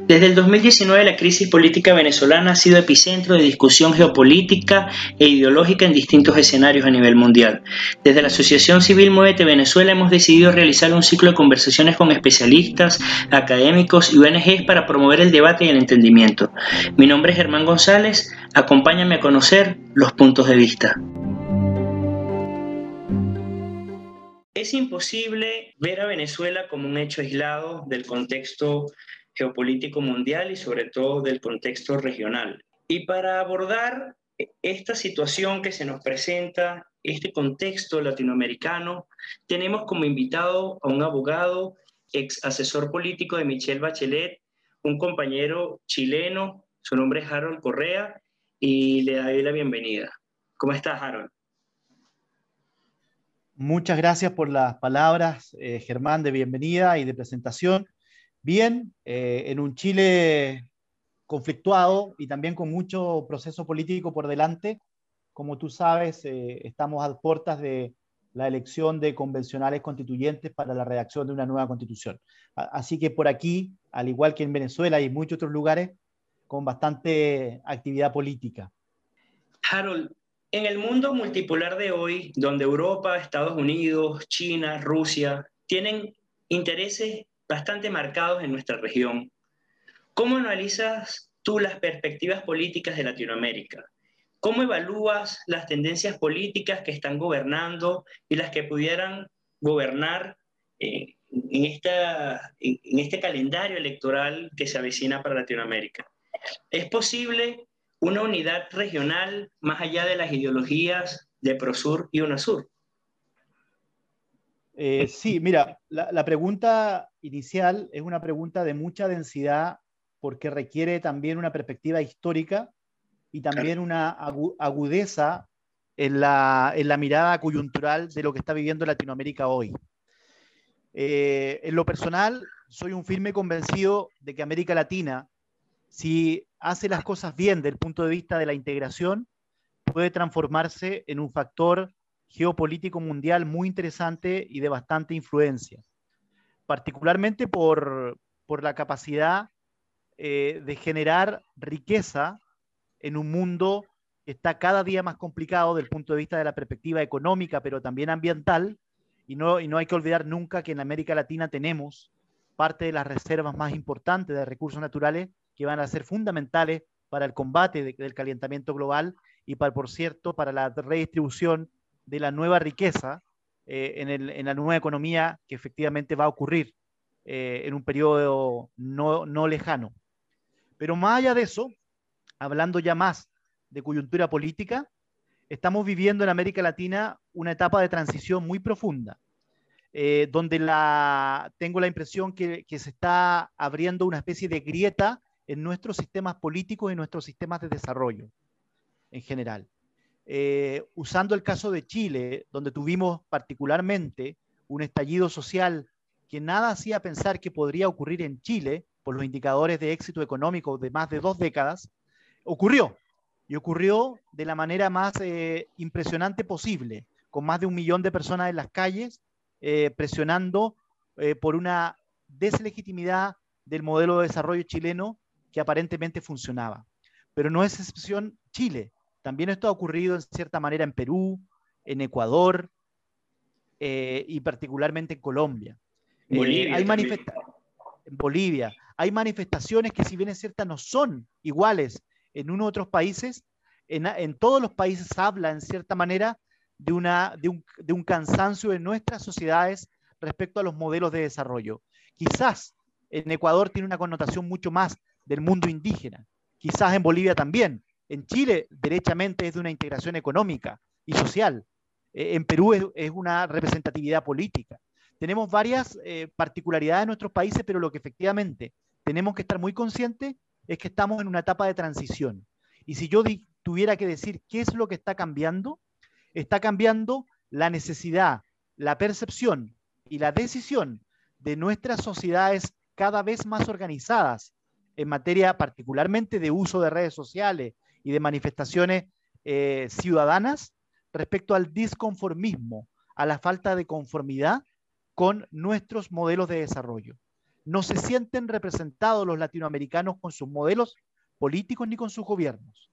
Desde el 2019 la crisis política venezolana ha sido epicentro de discusión geopolítica e ideológica en distintos escenarios a nivel mundial. Desde la Asociación Civil Muévete Venezuela hemos decidido realizar un ciclo de conversaciones con especialistas, académicos y ONGs para promover el debate y el entendimiento. Mi nombre es Germán González, acompáñame a conocer los puntos de vista. Es imposible ver a Venezuela como un hecho aislado del contexto geopolítico mundial y sobre todo del contexto regional. Y para abordar esta situación que se nos presenta, este contexto latinoamericano, tenemos como invitado a un abogado, ex asesor político de Michelle Bachelet, un compañero chileno, su nombre es Harold Correa, y le doy la bienvenida. ¿Cómo estás, Harold? Muchas gracias por las palabras, eh, Germán, de bienvenida y de presentación bien eh, en un Chile conflictuado y también con mucho proceso político por delante. Como tú sabes, eh, estamos a puertas de la elección de convencionales constituyentes para la redacción de una nueva constitución. Así que por aquí, al igual que en Venezuela y en muchos otros lugares, con bastante actividad política. Harold, en el mundo multipolar de hoy, donde Europa, Estados Unidos, China, Rusia tienen intereses bastante marcados en nuestra región. ¿Cómo analizas tú las perspectivas políticas de Latinoamérica? ¿Cómo evalúas las tendencias políticas que están gobernando y las que pudieran gobernar eh, en, este calendario electoral que se avecina para Latinoamérica? ¿Es posible una unidad regional más allá de las ideologías de Prosur y UNASUR? Eh, sí, mira, la, pregunta inicial es una pregunta de mucha densidad porque requiere también una perspectiva histórica y también una agudeza en la, mirada coyuntural de lo que está viviendo Latinoamérica hoy. Eh, en lo personal, soy un firme convencido de que América Latina, si hace las cosas bien desde el punto de vista de la integración, puede transformarse en un factor geopolítico mundial muy interesante y de bastante influencia, particularmente por, la capacidad eh, de generar riqueza en un mundo que está cada día más complicado desde el punto de vista de la perspectiva económica, pero también ambiental, y no, y no hay que olvidar nunca que en América Latina tenemos parte de las reservas más importantes de recursos naturales que van a ser fundamentales para el combate del calentamiento global y, para, por cierto, para la redistribución de la nueva riqueza eh, en, la nueva economía que efectivamente va a ocurrir eh, en un periodo no, no lejano. Pero más allá de eso, hablando ya más de coyuntura política, estamos viviendo en América Latina una etapa de transición muy profunda, eh, donde la, tengo la impresión que, que, se está abriendo una especie de grieta en nuestros sistemas políticos y nuestros sistemas de desarrollo en general. Eh, usando el caso de Chile, donde tuvimos particularmente un estallido social que nada hacía pensar que podría ocurrir en Chile por los indicadores de éxito económico de más de dos décadas, ocurrió. Y ocurrió de la manera más eh, impresionante posible, con más de un millón de personas en las calles, eh, presionando por una deslegitimidad del modelo de desarrollo chileno que aparentemente funcionaba. Pero no es excepción Chile. También esto ha ocurrido en cierta manera en Perú, en Ecuador eh, y particularmente en Colombia. Eh, hay en Bolivia. Hay manifestaciones que si bien es cierta no son iguales en unos otros países, en, todos los países habla en cierta manera de, una, de, un, de un cansancio de nuestras sociedades respecto a los modelos de desarrollo. Quizás en Ecuador tiene una connotación mucho más del mundo indígena, quizás en Bolivia también, en Chile, derechamente, es de una integración económica y social. Eh, en Perú es, una representatividad política. Tenemos varias eh, particularidades en nuestros países, pero lo que efectivamente tenemos que estar muy conscientes es que estamos en una etapa de transición. Y si yo tuviera que decir qué es lo que está cambiando, está cambiando la necesidad, la percepción y la decisión de nuestras sociedades cada vez más organizadas en materia particularmente de uso de redes sociales, y de manifestaciones eh, ciudadanas respecto al disconformismo, a la falta de conformidad con nuestros modelos de desarrollo. no se sienten representados los latinoamericanos con sus modelos políticos ni con sus gobiernos.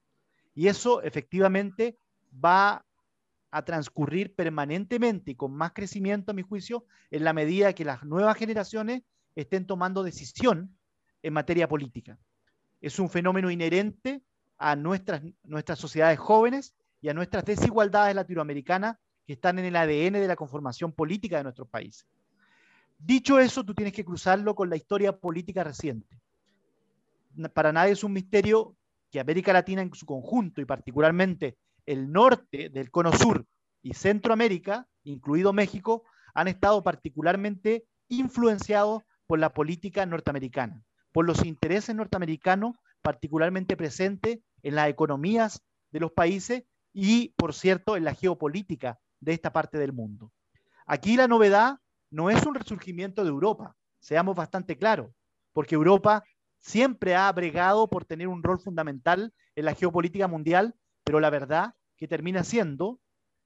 Y eso efectivamente va a transcurrir permanentemente y con más crecimiento, a mi juicio, en la medida que las nuevas generaciones estén tomando decisión en materia política. Es un fenómeno inherente a nuestras, nuestras sociedades jóvenes y a nuestras desigualdades latinoamericanas que están en el ADN de la conformación política de nuestros países. Dicho eso, tú tienes que cruzarlo con la historia política reciente. Para nadie es un misterio que América Latina en su conjunto y particularmente el norte del cono sur y Centroamérica, incluido México, han estado particularmente influenciados por la política norteamericana, por los intereses norteamericanos particularmente presentes en las economías de los países y, por cierto, en la geopolítica de esta parte del mundo. Aquí la novedad no es un resurgimiento de Europa, seamos bastante claros, porque Europa siempre ha bregado por tener un rol fundamental en la geopolítica mundial, pero la verdad que termina siendo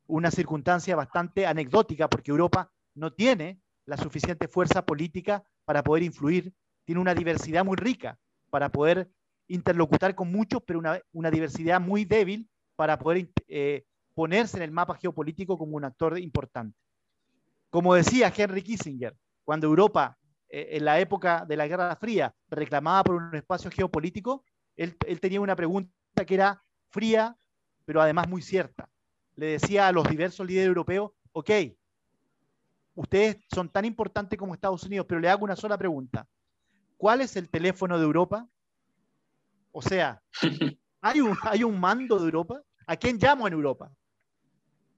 una circunstancia bastante anecdótica, porque Europa no tiene la suficiente fuerza política para poder influir, tiene una diversidad muy rica para poder interlocutar con muchos, pero una, diversidad muy débil para poder eh, ponerse en el mapa geopolítico como un actor importante. Como decía Henry Kissinger, cuando Europa, eh, en la época de la Guerra Fría, reclamaba por un espacio geopolítico, él, él tenía una pregunta que era fría, pero además muy cierta. Le decía a los diversos líderes europeos, ok, ustedes son tan importantes como Estados Unidos, pero le hago una sola pregunta. ¿Cuál es el teléfono de Europa? O sea, ¿hay un, hay un mando de Europa? ¿A quién llamo en Europa?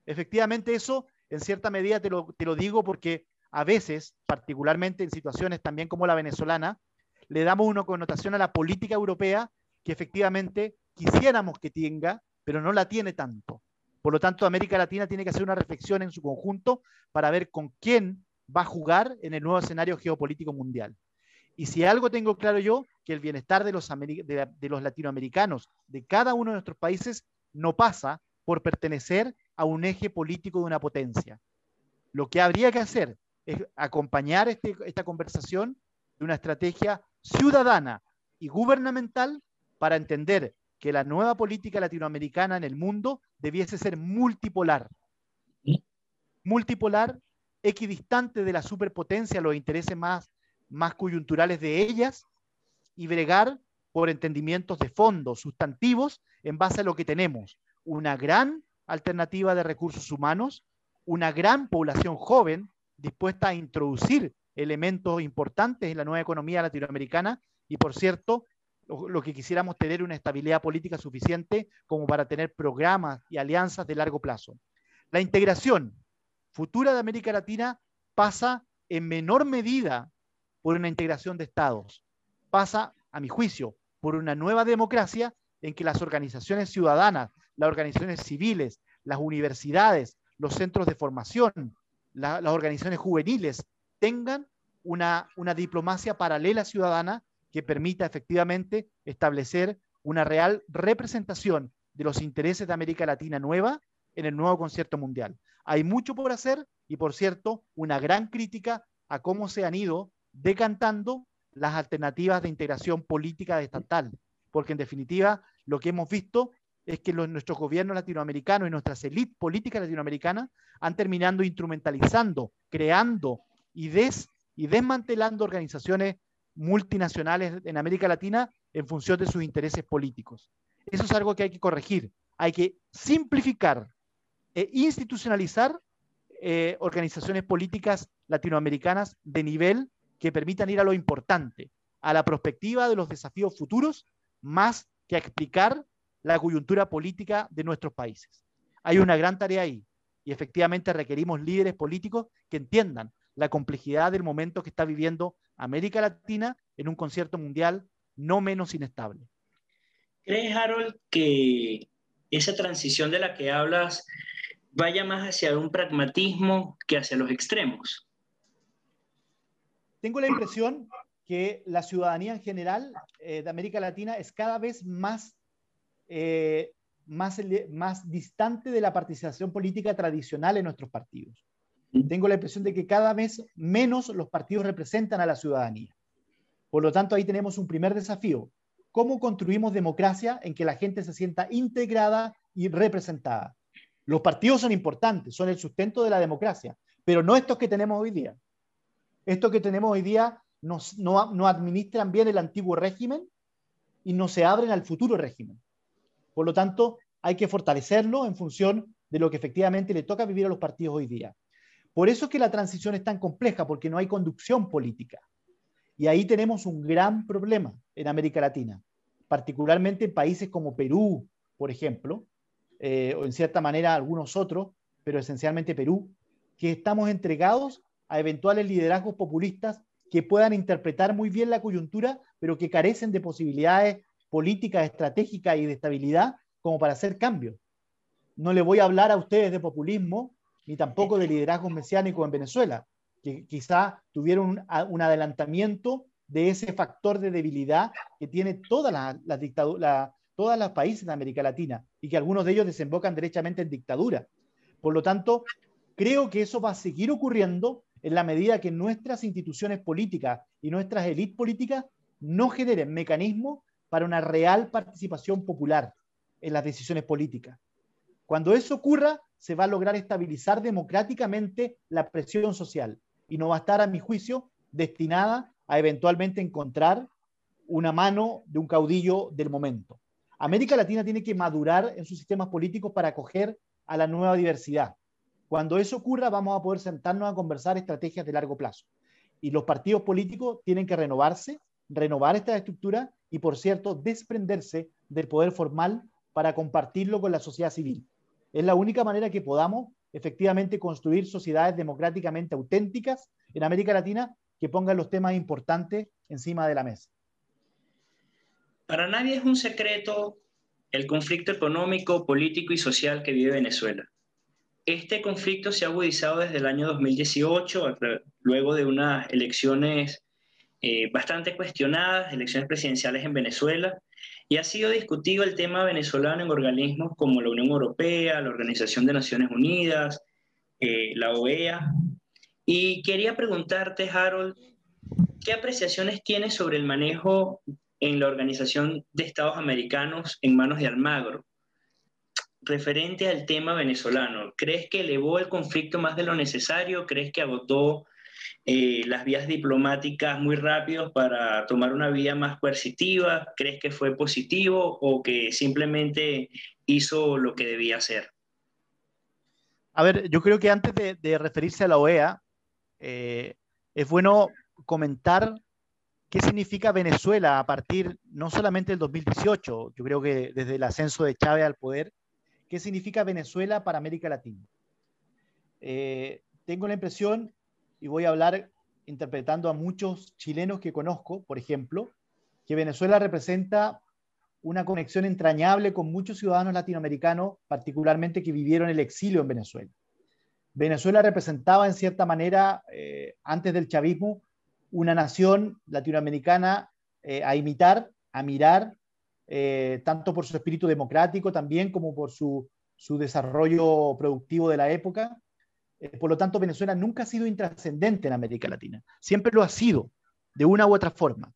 Efectivamente, eso en cierta medida te lo, te lo digo porque a veces, particularmente en situaciones también como la venezolana, le damos una connotación a la política europea que efectivamente quisiéramos que tenga, pero no la tiene tanto. Por lo tanto, América Latina tiene que hacer una reflexión en su conjunto para ver con quién va a jugar en el nuevo escenario geopolítico mundial. Y si algo tengo claro yo, que el bienestar de los, de, los latinoamericanos, de cada uno de nuestros países, no pasa por pertenecer a un eje político de una potencia. Lo que habría que hacer es acompañar este, esta conversación de una estrategia ciudadana y gubernamental para entender que la nueva política latinoamericana en el mundo debiese ser multipolar. Multipolar, equidistante de la superpotencia, los intereses más, más coyunturales de ellas, y bregar por entendimientos de fondo, sustantivos, en base a lo que tenemos. Una gran alternativa de recursos humanos, una gran población joven dispuesta a introducir elementos importantes en la nueva economía latinoamericana y, por cierto, lo, que quisiéramos tener una estabilidad política suficiente como para tener programas y alianzas de largo plazo. La integración futura de América Latina pasa en menor medida por una integración de estados, pasa, a mi juicio, por una nueva democracia en que las organizaciones ciudadanas, las organizaciones civiles, las universidades, los centros de formación, las organizaciones juveniles tengan una, una diplomacia paralela ciudadana que permita efectivamente establecer una real representación de los intereses de América Latina nueva en el nuevo concierto mundial. Hay mucho por hacer y, por cierto, una gran crítica a cómo se han ido decantando las alternativas de integración política estatal, porque en definitiva lo que hemos visto es que nuestros gobiernos latinoamericanos y nuestras élites políticas latinoamericanas han terminado instrumentalizando, creando y desmantelando organizaciones multinacionales en América Latina en función de sus intereses políticos. Eso es algo que hay que corregir. Hay que simplificar e institucionalizar eh, organizaciones políticas latinoamericanas de nivel que permitan ir a lo importante, a la perspectiva de los desafíos futuros, más que a explicar la coyuntura política de nuestros países. Hay una gran tarea ahí y efectivamente requerimos líderes políticos que entiendan la complejidad del momento que está viviendo América Latina en un concierto mundial no menos inestable. ¿Crees, Harold, que esa transición de la que hablas vaya más hacia un pragmatismo que hacia los extremos? Tengo la impresión que la ciudadanía en general eh, de América Latina es cada vez más, eh, más, más distante de la participación política tradicional en nuestros partidos tengo la impresión de que cada vez menos los partidos representan a la ciudadanía. Por lo tanto, ahí tenemos un primer desafío. ¿Cómo construimos democracia en que la gente se sienta integrada y representada? Los partidos son importantes, son el sustento de la democracia, pero no estos que tenemos hoy día. Estos que tenemos hoy día no, no administran bien el antiguo régimen y no se abren al futuro régimen. Por lo tanto, hay que fortalecerlo en función de lo que efectivamente le toca vivir a los partidos hoy día. Por eso es que la transición es tan compleja, porque no hay conducción política. Y ahí tenemos un gran problema en América Latina, particularmente en países como Perú, por ejemplo, eh, o en cierta manera algunos otros, pero esencialmente Perú, que estamos entregados a eventuales liderazgos populistas que puedan interpretar muy bien la coyuntura, pero que carecen de posibilidades políticas, estratégicas y de estabilidad como para hacer cambios. No le voy a hablar a ustedes de populismo, ni tampoco de liderazgo mesiánico en Venezuela, que quizá tuvieron un, adelantamiento de ese factor de debilidad que tiene todas las dictaduras, todos los países de América Latina y que algunos de ellos desembocan derechamente en dictadura. Por lo tanto, creo que eso va a seguir ocurriendo en la medida que nuestras instituciones políticas y nuestras élites políticas no generen mecanismos para una real participación popular en las decisiones políticas. Cuando eso ocurra, se va a lograr estabilizar democráticamente la presión social y no va a estar, a mi juicio, destinada a eventualmente encontrar una mano de un caudillo del momento. América Latina tiene que madurar en sus sistemas políticos para acoger a la nueva diversidad. Cuando eso ocurra, vamos a poder sentarnos a conversar estrategias de largo plazo. Y los partidos políticos tienen que renovarse, renovar esta estructura y, por cierto, desprenderse del poder formal para compartirlo con la sociedad civil. Es la única manera que podamos efectivamente construir sociedades democráticamente auténticas en América Latina que pongan los temas importantes encima de la mesa. Para nadie es un secreto el conflicto económico, político y social que vive Venezuela. Este conflicto se ha agudizado desde el año 2018, luego de unas elecciones eh, bastante cuestionadas, elecciones presidenciales en Venezuela, y ha sido discutido el tema venezolano en organismos como la Unión Europea, la Organización de Naciones Unidas, eh, la OEA. Y quería preguntarte, Harold, ¿qué apreciaciones tienes sobre el manejo en la Organización de Estados Americanos en manos de Almagro? Referente al tema venezolano, ¿crees que elevó el conflicto más de lo necesario? ¿Crees que agotó eh, las vías diplomáticas muy rápidos para tomar una vía más coercitiva? ¿Crees que fue positivo o que simplemente hizo lo que debía hacer? A ver, yo creo que antes de, referirse a la OEA, eh, es bueno comentar qué significa Venezuela a partir no solamente del 2018, yo creo que desde el ascenso de Chávez al poder, qué significa Venezuela para América Latina. Eh, tengo la impresión y voy a hablar interpretando a muchos chilenos que conozco, por ejemplo, que Venezuela representa una conexión entrañable con muchos ciudadanos latinoamericanos, particularmente que vivieron el exilio en Venezuela. Venezuela representaba en cierta manera, eh, antes del chavismo, una nación latinoamericana eh, a imitar, a mirar, eh, tanto por su espíritu democrático también como por su, su desarrollo productivo de la época, eh, por lo tanto, Venezuela nunca ha sido intrascendente en América Latina. Siempre lo ha sido, de una u otra forma.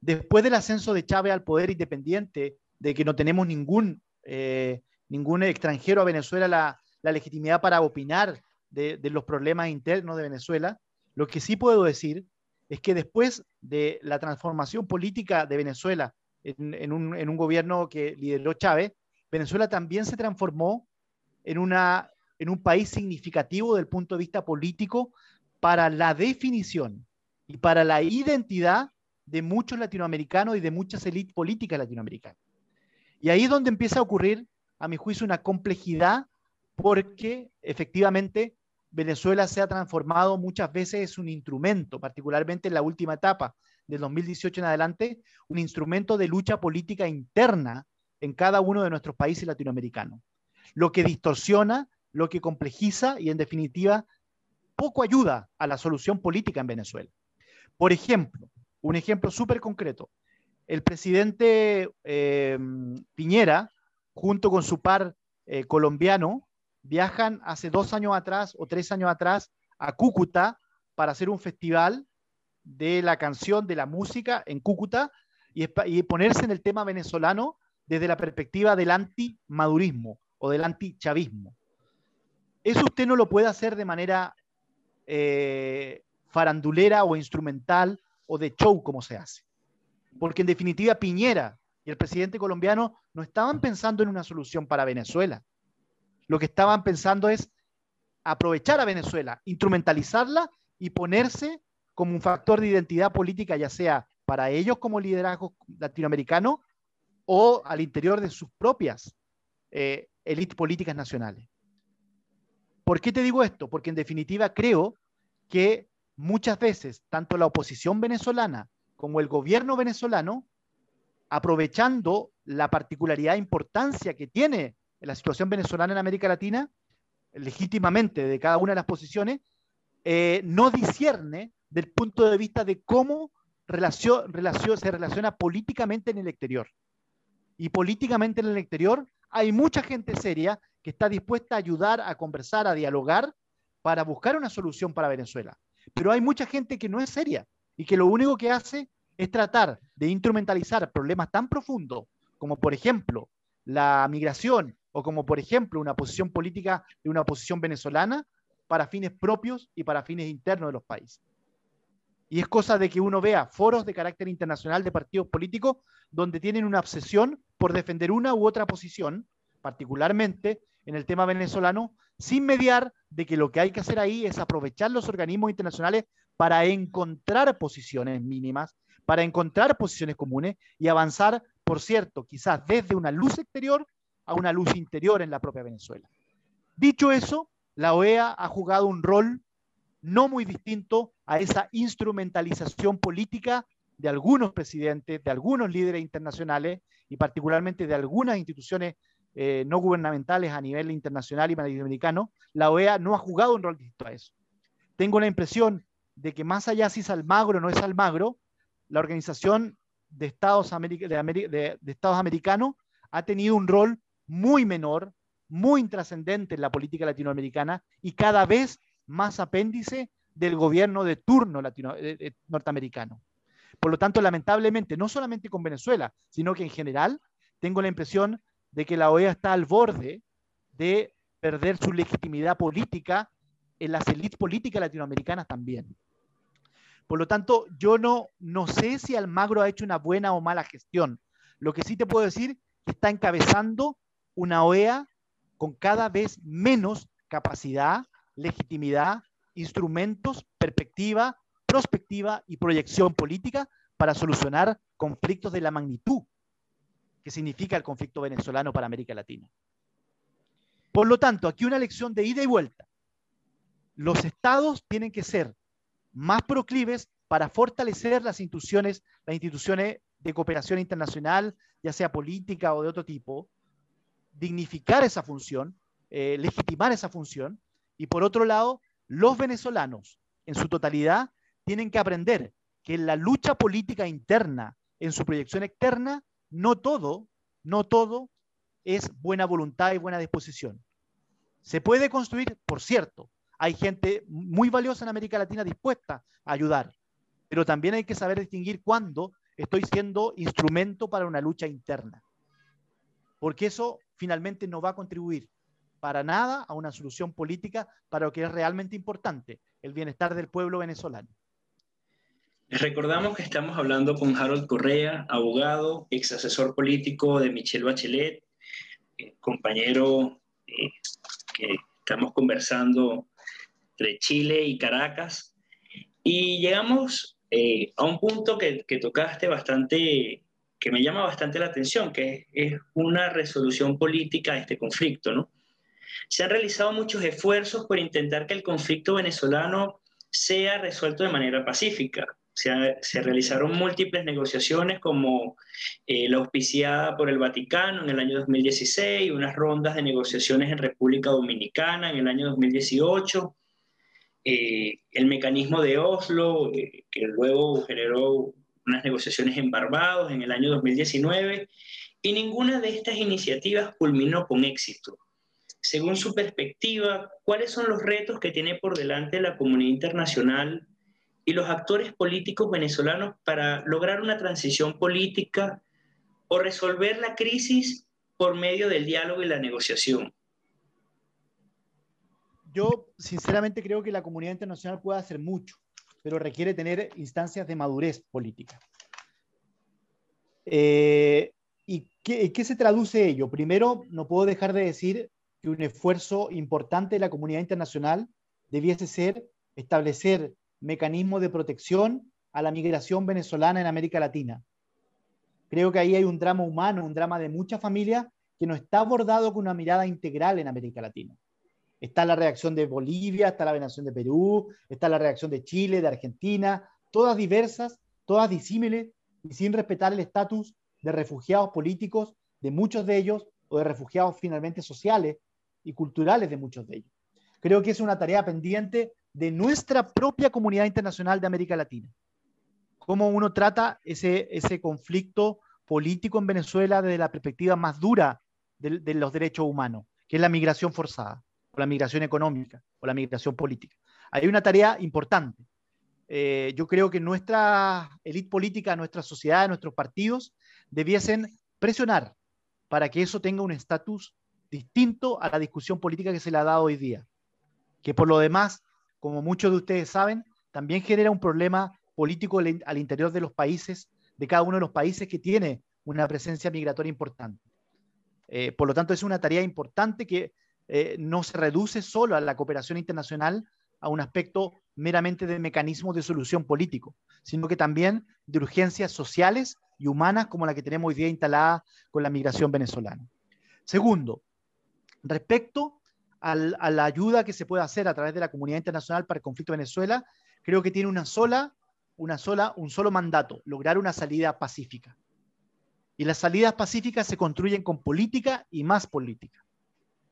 Después del ascenso de Chávez al poder independiente, de que no tenemos ningún, eh, ningún extranjero a Venezuela la, legitimidad para opinar de, los problemas internos de Venezuela, lo que sí puedo decir es que después de la transformación política de Venezuela en, un, gobierno que lideró Chávez, Venezuela también se transformó en un país significativo del punto de vista político para la definición y para la identidad de muchos latinoamericanos y de muchas élites políticas latinoamericanas. Y ahí es donde empieza a ocurrir, a mi juicio, una complejidad porque efectivamente Venezuela se ha transformado muchas veces en un instrumento, particularmente en la última etapa del 2018 en adelante, un instrumento de lucha política interna en cada uno de nuestros países latinoamericanos, lo que distorsiona lo que complejiza y en definitiva poco ayuda a la solución política en Venezuela. Por ejemplo, un ejemplo súper concreto, el presidente eh, Piñera, junto con su par eh, colombiano, viajan hace dos años atrás o tres años atrás a Cúcuta para hacer un festival de la canción, de la música en Cúcuta y, ponerse en el tema venezolano desde la perspectiva del anti-madurismo o del anti-chavismo. Eso usted no lo puede hacer de manera eh, farandulera o instrumental o de show como se hace. Porque en definitiva Piñera y el presidente colombiano no estaban pensando en una solución para Venezuela. Lo que estaban pensando es aprovechar a Venezuela, instrumentalizarla y ponerse como un factor de identidad política, ya sea para ellos como liderazgo latinoamericano o al interior de sus propias eh, élites políticas nacionales. ¿Por qué te digo esto? Porque en definitiva creo que muchas veces tanto la oposición venezolana como el gobierno venezolano, aprovechando la particularidad e importancia que tiene la situación venezolana en América Latina, legítimamente de cada una de las posiciones, eh, no discierne del punto de vista de cómo se relaciona políticamente en el exterior. Y políticamente en el exterior hay mucha gente seria que está dispuesta a ayudar, a conversar, a dialogar para buscar una solución para Venezuela. Pero hay mucha gente que no es seria y que lo único que hace es tratar de instrumentalizar problemas tan profundos como, por ejemplo, la migración o como, por ejemplo, una posición política de una oposición venezolana para fines propios y para fines internos de los países. Y es cosa de que uno vea foros de carácter internacional de partidos políticos donde tienen una obsesión por defender una u otra posición, particularmente en el tema venezolano, sin mediar de que lo que hay que hacer ahí es aprovechar los organismos internacionales para encontrar posiciones mínimas, para encontrar posiciones comunes y avanzar, por cierto, quizás desde una luz exterior a una luz interior en la propia Venezuela. Dicho eso, la OEA ha jugado un rol no muy distinto a esa instrumentalización política de algunos presidentes, de algunos líderes internacionales y particularmente de algunas instituciones eh, no gubernamentales a nivel internacional y latinoamericano, la OEA no ha jugado un rol distinto a eso. Tengo la impresión de que más allá si es Almagro o no es Almagro, la Organización de Estados, de, Estados Americanos ha tenido un rol muy menor, muy intrascendente en la política latinoamericana y cada vez más apéndice del gobierno de turno latino, eh, eh, norteamericano. Por lo tanto, lamentablemente, no solamente con Venezuela, sino que en general, tengo la impresión de que la OEA está al borde de perder su legitimidad política en las élites políticas latinoamericanas también. Por lo tanto, yo no, no sé si Almagro ha hecho una buena o mala gestión. Lo que sí te puedo decir que está encabezando una OEA con cada vez menos capacidad, legitimidad, instrumentos, perspectiva, prospectiva y proyección política para solucionar conflictos de la magnitud que significa el conflicto venezolano para América Latina. Por lo tanto, aquí una lección de ida y vuelta. Los estados tienen que ser más proclives para fortalecer las instituciones, las instituciones de cooperación internacional, ya sea política o de otro tipo, dignificar esa función, eh, legitimar esa función, y por otro lado, los venezolanos en su totalidad tienen que aprender que en la lucha política interna, en su proyección externa, no todo, no todo es buena voluntad y buena disposición. Se puede construir, por cierto, hay gente muy valiosa en América Latina dispuesta a ayudar, pero también hay que saber distinguir cuándo estoy siendo instrumento para una lucha interna, porque eso finalmente no va a contribuir para nada a una solución política para lo que es realmente importante, el bienestar del pueblo venezolano. recordamos que estamos hablando con Harold Correa, abogado, ex asesor político de Michelle Bachelet, eh, compañero eh, que estamos conversando entre Chile y Caracas. Y llegamos eh, a un punto que, tocaste bastante, que me llama bastante la atención, que es, una resolución política de este conflicto, ¿no? Se han realizado muchos esfuerzos por intentar que el conflicto venezolano sea resuelto de manera pacífica. Se, realizaron múltiples negociaciones como eh, la auspiciada por el Vaticano en el año 2016, unas rondas de negociaciones en República Dominicana en el año 2018, eh, el mecanismo de Oslo, eh, que luego generó unas negociaciones en Barbados en el año 2019, y ninguna de estas iniciativas culminó con éxito. Según su perspectiva, ¿cuáles son los retos que tiene por delante la comunidad internacional y los actores políticos venezolanos para lograr una transición política o resolver la crisis por medio del diálogo y la negociación? Yo sinceramente creo que la comunidad internacional puede hacer mucho, pero requiere tener instancias de madurez política. Eh, ¿Y qué, qué se traduce ello? Primero, no puedo dejar de decir que un esfuerzo importante de la comunidad internacional debiese ser establecer mecanismos de protección a la migración venezolana en América Latina. Creo que ahí hay un drama humano, un drama de muchas familias que no está abordado con una mirada integral en América Latina. Está la reacción de Bolivia, está la reacción de Perú, está la reacción de Chile, de Argentina, todas diversas, todas disímiles y sin respetar el estatus de refugiados políticos de muchos de ellos o de refugiados finalmente sociales y culturales de muchos de ellos. Creo que es una tarea pendiente de nuestra propia comunidad internacional de América Latina. Cómo uno trata ese, ese conflicto político en Venezuela desde la perspectiva más dura de, los derechos humanos, que es la migración forzada, o la migración económica, o la migración política. Hay una tarea importante. Eh, yo creo que nuestra élite política, nuestra sociedad, nuestros partidos debiesen presionar para que eso tenga un estatus distinto a la discusión política que se le ha dado hoy día, que por lo demás, como muchos de ustedes saben, también genera un problema político al interior de los países, de cada uno de los países que tiene una presencia migratoria importante. Eh, por lo tanto, es una tarea importante que eh, no se reduce solo a la cooperación internacional, a un aspecto meramente de mecanismo de solución político, sino que también de urgencias sociales y humanas como la que tenemos hoy día instalada con la migración venezolana. Segundo, respecto a la ayuda que se puede hacer a través de la comunidad internacional para el conflicto de Venezuela, creo que tiene una sola, una sola, un solo mandato, lograr una salida pacífica. Y las salidas pacíficas se construyen con política y más política.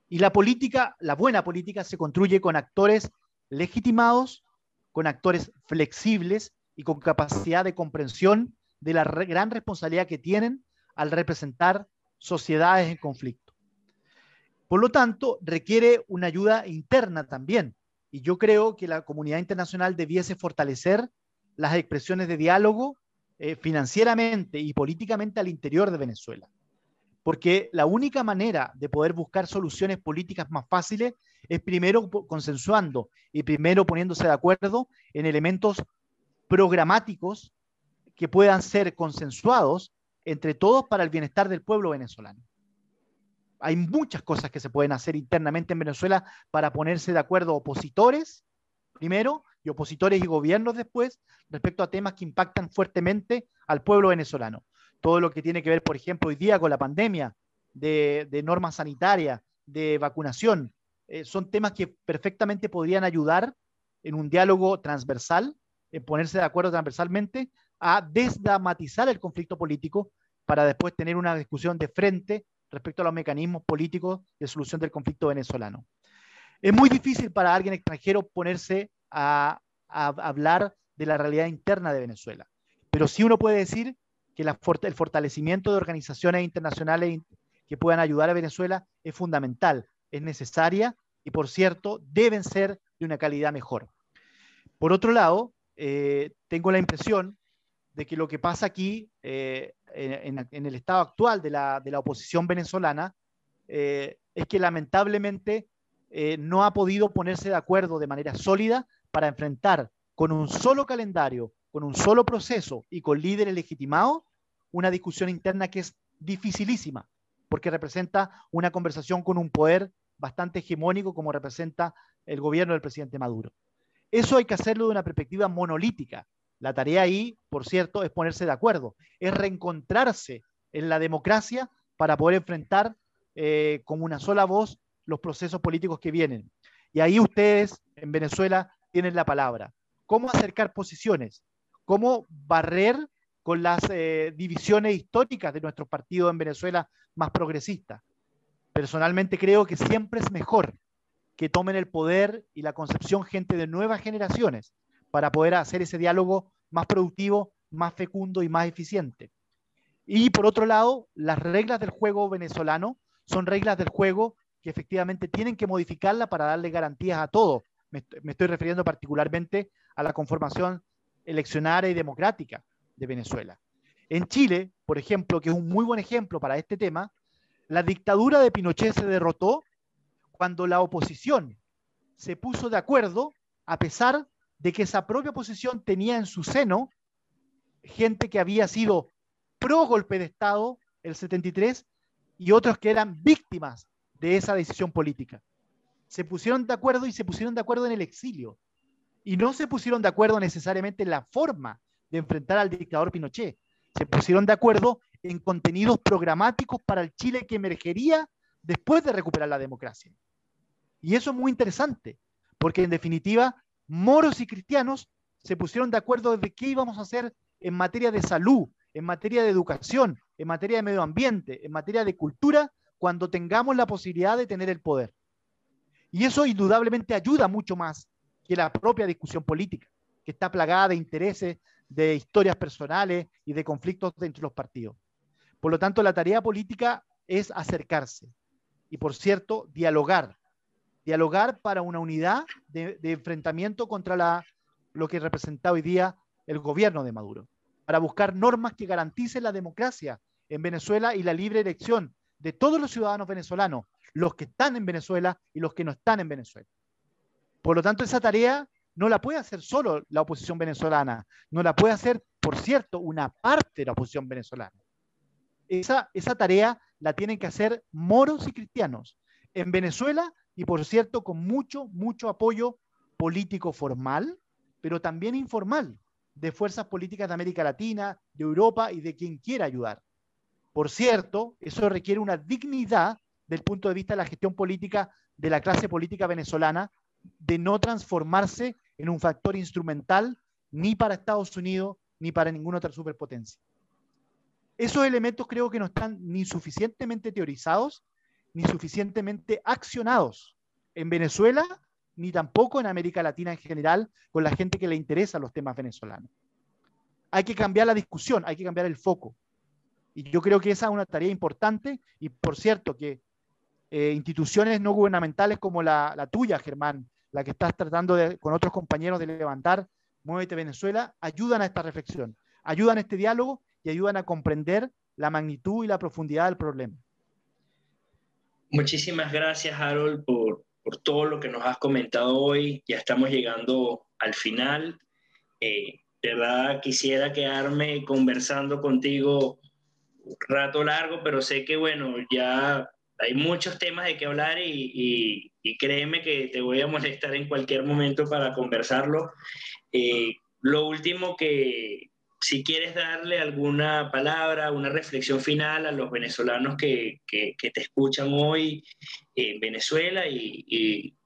Y la política, la buena política, se construye con actores legitimados, con actores flexibles y con capacidad de comprensión de la gran responsabilidad que tienen al representar sociedades en conflicto. Por lo tanto, requiere una ayuda interna también. Y yo creo que la comunidad internacional debiese fortalecer las expresiones de diálogo eh, financieramente y políticamente al interior de Venezuela. Porque la única manera de poder buscar soluciones políticas más fáciles es primero consensuando y primero poniéndose de acuerdo en elementos programáticos que puedan ser consensuados entre todos para el bienestar del pueblo venezolano. Hay muchas cosas que se pueden hacer internamente en Venezuela para ponerse de acuerdo opositores, primero, y opositores y gobiernos después, respecto a temas que impactan fuertemente al pueblo venezolano. Todo lo que tiene que ver, por ejemplo, hoy día con la pandemia, de, normas sanitarias, de vacunación, eh, son temas que perfectamente podrían ayudar en un diálogo transversal, en ponerse de acuerdo transversalmente a desdramatizar el conflicto político para después tener una discusión de frente respecto a los mecanismos políticos de solución del conflicto venezolano. Es muy difícil para alguien extranjero ponerse a, hablar de la realidad interna de Venezuela, pero sí uno puede decir que el fortalecimiento de organizaciones internacionales que puedan ayudar a Venezuela es fundamental, es necesaria y, por cierto, deben ser de una calidad mejor. Por otro lado, eh, tengo la impresión de que lo que pasa aquí, eh, en, el estado actual de la, oposición venezolana, eh, es que lamentablemente eh, no ha podido ponerse de acuerdo de manera sólida para enfrentar con un solo calendario, con un solo proceso y con líderes legitimados, una discusión interna que es dificilísima, porque representa una conversación con un poder bastante hegemónico como representa el gobierno del presidente Maduro. Eso hay que hacerlo de una perspectiva monolítica, la tarea ahí, por cierto, es ponerse de acuerdo, es reencontrarse en la democracia para poder enfrentar eh, con una sola voz los procesos políticos que vienen. Y ahí ustedes en Venezuela tienen la palabra. ¿Cómo acercar posiciones? ¿Cómo barrer con las eh, divisiones históricas de nuestros partidos en Venezuela más progresistas? Personalmente creo que siempre es mejor que tomen el poder y la concepción gente de nuevas generaciones para poder hacer ese diálogo más productivo, más fecundo y más eficiente. Y por otro lado, las reglas del juego venezolano son reglas del juego que efectivamente tienen que modificarla para darle garantías a todos. Me, estoy refiriendo particularmente a la conformación eleccionaria y democrática de Venezuela. En Chile, por ejemplo, que es un muy buen ejemplo para este tema, la dictadura de Pinochet se derrotó cuando la oposición se puso de acuerdo a pesar de que esa propia oposición tenía en su seno gente que había sido pro golpe de Estado el 73 y otros que eran víctimas de esa decisión política. Se pusieron de acuerdo y se pusieron de acuerdo en el exilio. Y no se pusieron de acuerdo necesariamente en la forma de enfrentar al dictador Pinochet. Se pusieron de acuerdo en contenidos programáticos para el Chile que emergería después de recuperar la democracia. Y eso es muy interesante, porque en definitiva, moros y cristianos se pusieron de acuerdo de qué íbamos a hacer en materia de salud, en materia de educación, en materia de medio ambiente, en materia de cultura, cuando tengamos la posibilidad de tener el poder. Y eso indudablemente ayuda mucho más que la propia discusión política, que está plagada de intereses, de historias personales y de conflictos entre los partidos. Por lo tanto, la tarea política es acercarse y, por cierto, dialogar. Dialogar para una unidad de, enfrentamiento contra lo que representa hoy día el gobierno de Maduro, para buscar normas que garanticen la democracia en Venezuela y la libre elección de todos los ciudadanos venezolanos, los que están en Venezuela y los que no están en Venezuela. Por lo tanto, esa tarea no la puede hacer solo la oposición venezolana, no la puede hacer, por cierto, una parte de la oposición venezolana. Esa, esa tarea la tienen que hacer moros y cristianos en Venezuela y, por cierto, con mucho, mucho apoyo político formal, pero también informal, de fuerzas políticas de América Latina, de Europa y de quien quiera ayudar. Por cierto, eso requiere una dignidad del punto de vista de la gestión política de la clase política venezolana, de no transformarse en un factor instrumental ni para Estados Unidos ni para ninguna otra superpotencia. Esos elementos creo que no están ni suficientemente teorizados ni suficientemente accionados en Venezuela ni tampoco en América Latina en general con la gente que le interesa los temas venezolanos. Hay que cambiar la discusión, hay que cambiar el foco. Y yo creo que esa es una tarea importante y por cierto que eh, instituciones no gubernamentales como la, tuya, Germán, la que estás tratando con otros compañeros de levantar Muévete Venezuela, ayudan a esta reflexión, ayudan a este diálogo y ayudan a comprender la magnitud y la profundidad del problema. Muchísimas gracias, Harold, por, por todo lo que nos has comentado hoy. Ya estamos llegando al final. Eh, de verdad, quisiera quedarme conversando contigo un rato largo, pero sé que, bueno, ya hay muchos temas de que hablar y, y, créeme que te voy a molestar en cualquier momento para conversarlo. Eh, lo último que, si quieres darle alguna palabra, una reflexión final a los venezolanos que, que, te escuchan hoy en Venezuela y, y,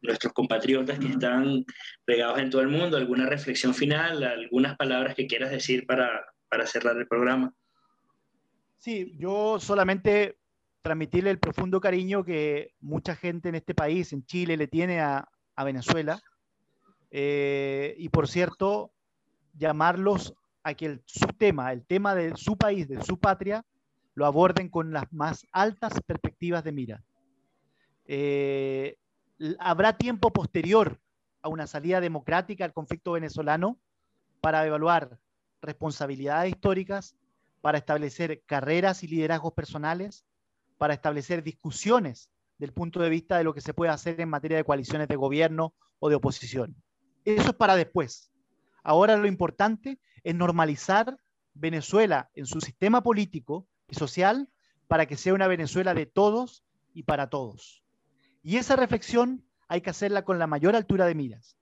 nuestros compatriotas que están regados en todo el mundo, alguna reflexión final, algunas palabras que quieras decir para, para cerrar el programa. Sí, yo solamente transmitirle el profundo cariño que mucha gente en este país, en Chile, le tiene a, a Venezuela. Eh, y por cierto, llamarlos a que el, su tema, el tema de su país, de su patria, lo aborden con las más altas perspectivas de mira. Eh, habrá tiempo posterior a una salida democrática al conflicto venezolano para evaluar responsabilidades históricas, para establecer carreras y liderazgos personales, para establecer discusiones del punto de vista de lo que se puede hacer en materia de coaliciones de gobierno o de oposición. Eso es para después. Ahora lo importante es normalizar Venezuela en su sistema político y social para que sea una Venezuela de todos y para todos. Y esa reflexión hay que hacerla con la mayor altura de miras.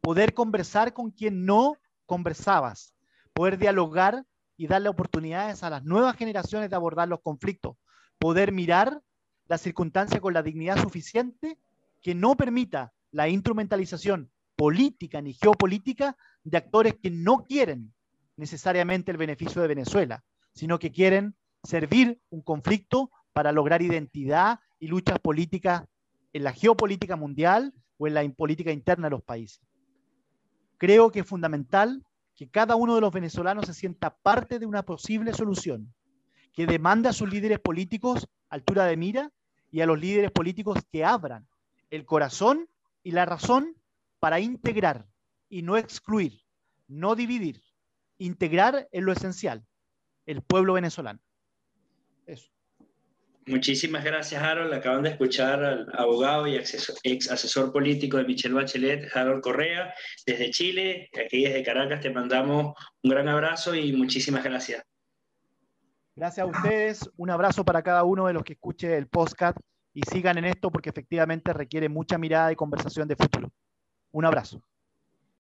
Poder conversar con quien no conversabas, poder dialogar y darle oportunidades a las nuevas generaciones de abordar los conflictos, poder mirar la circunstancia con la dignidad suficiente que no permita la instrumentalización política ni geopolítica de actores que no quieren necesariamente el beneficio de Venezuela, sino que quieren servir un conflicto para lograr identidad y luchas políticas en la geopolítica mundial o en la política interna de los países. Creo que es fundamental que cada uno de los venezolanos se sienta parte de una posible solución, que demande a sus líderes políticos altura de mira y a los líderes políticos que abran el corazón y la razón para integrar y no excluir, no dividir, integrar en lo esencial, el pueblo venezolano. Eso. Muchísimas gracias, Harold. Acaban de escuchar al abogado y ex asesor político de Michelle Bachelet, Harold Correa, desde Chile. Aquí desde Caracas te mandamos un gran abrazo y muchísimas gracias. Gracias a ustedes. Un abrazo para cada uno de los que escuche el podcast y sigan en esto porque efectivamente requiere mucha mirada y conversación de futuro. Un abrazo.